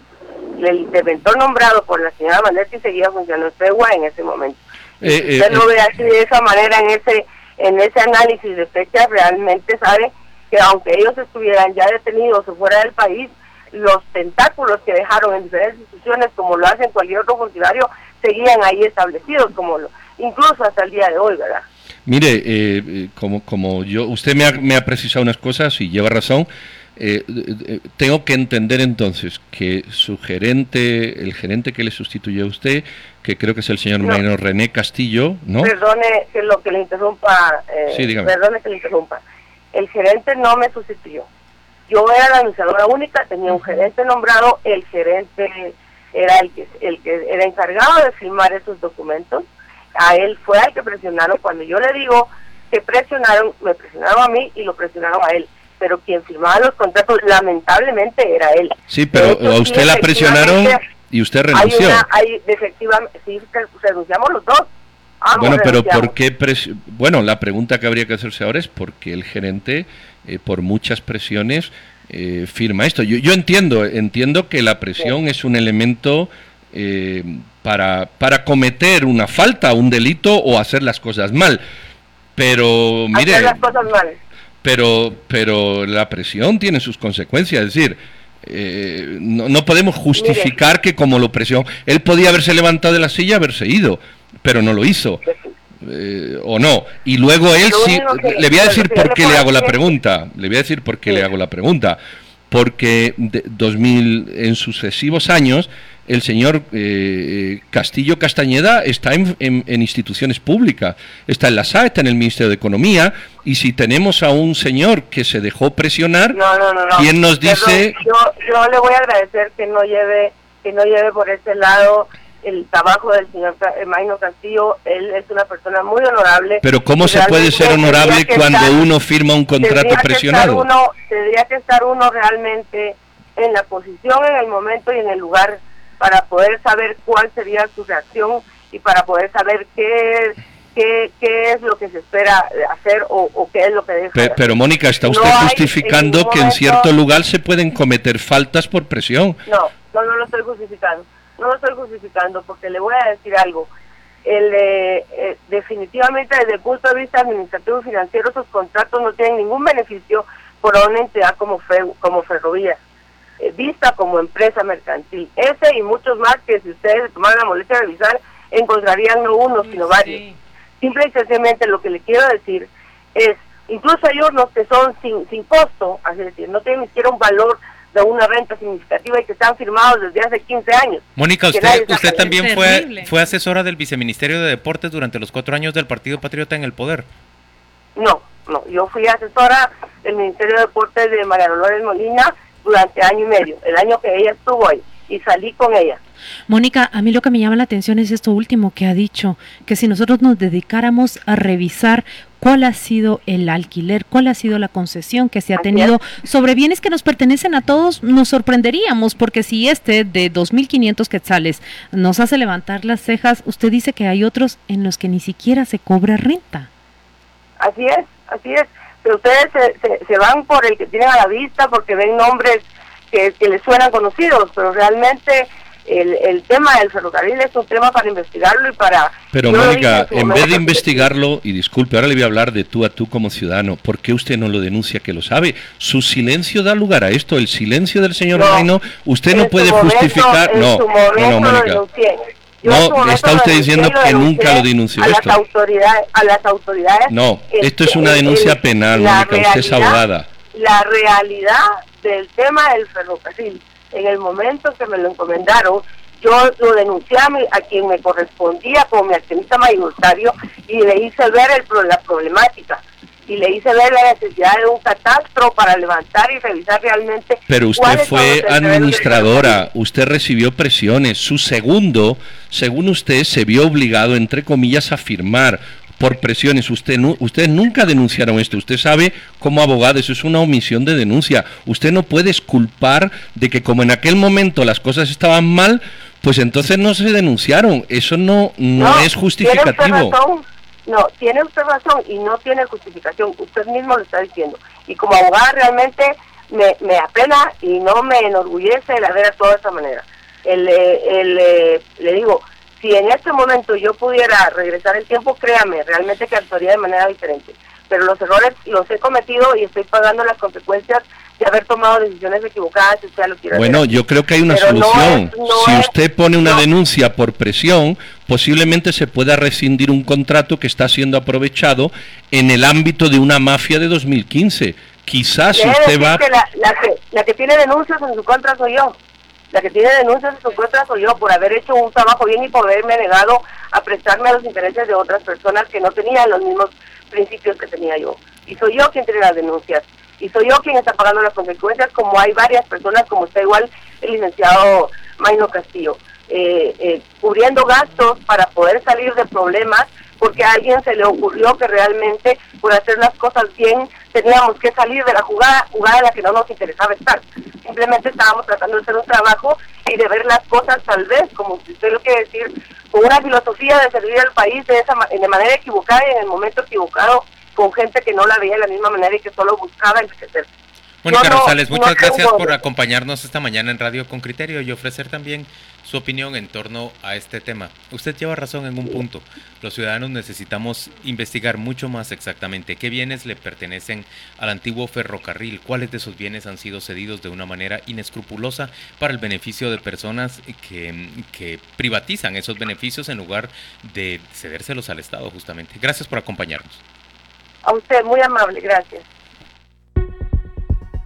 El interventor nombrado por la señora Manetti seguía funcionando en FEGUA en ese momento. Eh, eh, usted lo ve así de esa manera en ese, en ese análisis de fecha, realmente sabe que aunque ellos estuvieran ya detenidos o fuera del país, los tentáculos que dejaron en diferentes instituciones, como lo hacen cualquier otro funcionario, seguían ahí establecidos, como lo, incluso hasta el día de hoy, ¿verdad? Mire, eh, eh, como, como yo, usted me ha, me ha precisado unas cosas y lleva razón. Eh, tengo que entender entonces que su gerente, el gerente que le sustituye a usted, que creo que es el señor no. René Castillo, ¿no? Perdone que lo que le interrumpa, sí, perdone que le interrumpa. El gerente no me sustituyó. Yo era la anunciadora única, tenía un gerente nombrado, el gerente era el que, el que era encargado de firmar esos documentos. A él fue al que presionaron. Cuando yo le digo que presionaron, me presionaron a mí y lo presionaron a él. Pero quien firmaba los contratos, lamentablemente, era él. Sí, pero a usted la presionaron y usted renunció. Hay efectivamente, sí, renunciamos los dos. bueno, pero ¿por qué? Bueno, la pregunta que habría que hacerse ahora es por qué el gerente eh, por muchas presiones, eh, firma esto. Yo, yo, entiendo, entiendo que la presión es un elemento eh, para, para cometer una falta, un delito o hacer las cosas mal. Pero, mire, Pero, pero la presión tiene sus consecuencias, es decir, no, no, podemos justificar que como lo presionó, él podía haberse levantado de la silla, haberse ido, pero no lo hizo. Eh, o no. Y luego él sí, le voy a decir por qué le hago la pregunta, le voy a decir por qué le hago la pregunta, porque de 2000 en sucesivos años el señor eh, Castillo Castañeda está en, instituciones públicas, está en la SA, está en el Ministerio de Economía, y si tenemos a un señor que se dejó presionar, no, ¿quién nos dice? yo, yo le voy a agradecer que no lleve que no lleve por ese lado el trabajo del señor Maino Castillo, él es una persona muy honorable. Pero ¿cómo se puede ser honorable cuando uno firma un contrato presionado? Uno, tendría que estar uno realmente en la posición, en el momento y en el lugar para poder saber cuál sería su reacción y para poder saber qué Qué, qué, es lo que se espera hacer o, qué es lo que deja. Pero, pero Mónica, ¿está usted justificando que en cierto lugar se pueden cometer faltas por presión? No, no, no lo estoy justificando no lo estoy justificando porque le voy a decir algo. El, eh, eh, definitivamente desde el punto de vista administrativo y financiero esos contratos no tienen ningún beneficio por una entidad como, como Ferrovías, eh, vista como empresa mercantil. Ese y muchos más que si ustedes tomaran la molestia de revisar encontrarían no uno sino varios. Simple y sencillamente lo que le quiero decir es, incluso hay unos que son sin, sin costo, así decir, no tienen ni siquiera un valor de una renta significativa y que están firmados desde hace 15 años. Mónica, usted, usted también fue, fue asesora del Viceministerio de Deportes durante los cuatro años del Partido Patriota en el poder. No, no, yo fui asesora del Ministerio de Deportes de María Dolores Molina durante año y medio, el año que ella estuvo ahí, y salí con ella. Mónica, a mí lo que me llama la atención es esto último que ha dicho, que si nosotros nos dedicáramos a revisar cuál ha sido el alquiler, cuál ha sido la concesión que se ha tenido sobre bienes que nos pertenecen a todos, nos sorprenderíamos, porque si este de 2.500 quetzales nos hace levantar las cejas, usted dice que hay otros en los que ni siquiera se cobra renta. Así es, así es. Pero ustedes se, se, van por el que tienen a la vista porque ven nombres que, que les suenan conocidos, pero realmente el, el, tema del ferrocarril es un tema para investigarlo y para... Pero Mónica, en vez de investigarlo, y disculpe, ahora le voy a hablar de tú a tú como ciudadano, ¿por qué usted no lo denuncia que lo sabe? Su silencio da lugar a esto, el silencio del señor Reino, usted no puede justificar... No, no, Mónica. No, está usted diciendo que nunca lo denunció a esto. Las autoridades, a las autoridades. No, esto es una denuncia penal, Mónica, usted es abogada. La realidad del tema del ferrocarril en el momento que me lo encomendaron, yo lo denuncié a, quien me correspondía como mi accionista mayoritario y le hice ver el, la problemática y le hice ver la necesidad de un catastro para levantar y revisar realmente. Pero usted fue administradora, usted recibió presiones, su segundo, según usted, se vio obligado, entre comillas, a firmar por presiones. Usted, ustedes nunca denunciaron esto. Usted sabe, como abogado, eso es una omisión de denuncia. Usted no puede esculpar de que como en aquel momento las cosas estaban mal, pues entonces no se denunciaron. Eso no, no, es justificativo. No, tiene usted razón y no tiene justificación. Usted mismo lo está diciendo. Y como abogada realmente me, me apena y no me enorgullece el haber actuado de esa manera. El, el, eh, le digo, si en este momento yo pudiera regresar el tiempo, créame, realmente que actuaría de manera diferente. Pero los errores los he cometido y estoy pagando las consecuencias de haber tomado decisiones equivocadas, si usted lo quiere Bueno, yo creo que hay una solución. si usted pone una denuncia por presión, posiblemente se pueda rescindir un contrato que está siendo aprovechado en el ámbito de una mafia de 2015. Quizás usted va... Que la, que, la que tiene denuncias en su contra soy yo la que tiene denuncias en su contra soy yo por haber hecho un trabajo bien y por haberme negado a prestarme a los intereses de otras personas que no tenían los mismos principios que tenía yo. Y soy yo quien tiene las denuncias. Y soy yo quien está pagando las consecuencias, como hay varias personas, como está igual el licenciado Maino Castillo, eh, eh, cubriendo gastos para poder salir de problemas porque a alguien se le ocurrió que realmente por hacer las cosas bien teníamos que salir de la jugada, jugada en la que no nos interesaba estar. Simplemente estábamos tratando de hacer un trabajo y de ver las cosas tal vez, como usted lo quiere decir, con una filosofía de servir al país de, esa, de manera equivocada y en el momento equivocado, con gente que no la veía de la misma manera y que solo buscaba enriquecerse. Mónica Rosales, muchas gracias por acompañarnos esta mañana en Radio con Criterio y ofrecer también su opinión en torno a este tema. Usted lleva razón en un punto. Los ciudadanos necesitamos investigar mucho más exactamente qué bienes le pertenecen al antiguo ferrocarril, cuáles de esos bienes han sido cedidos de una manera inescrupulosa para el beneficio de personas que, que privatizan esos beneficios en lugar de cedérselos al Estado, justamente. Gracias por acompañarnos. A usted, muy amable, gracias.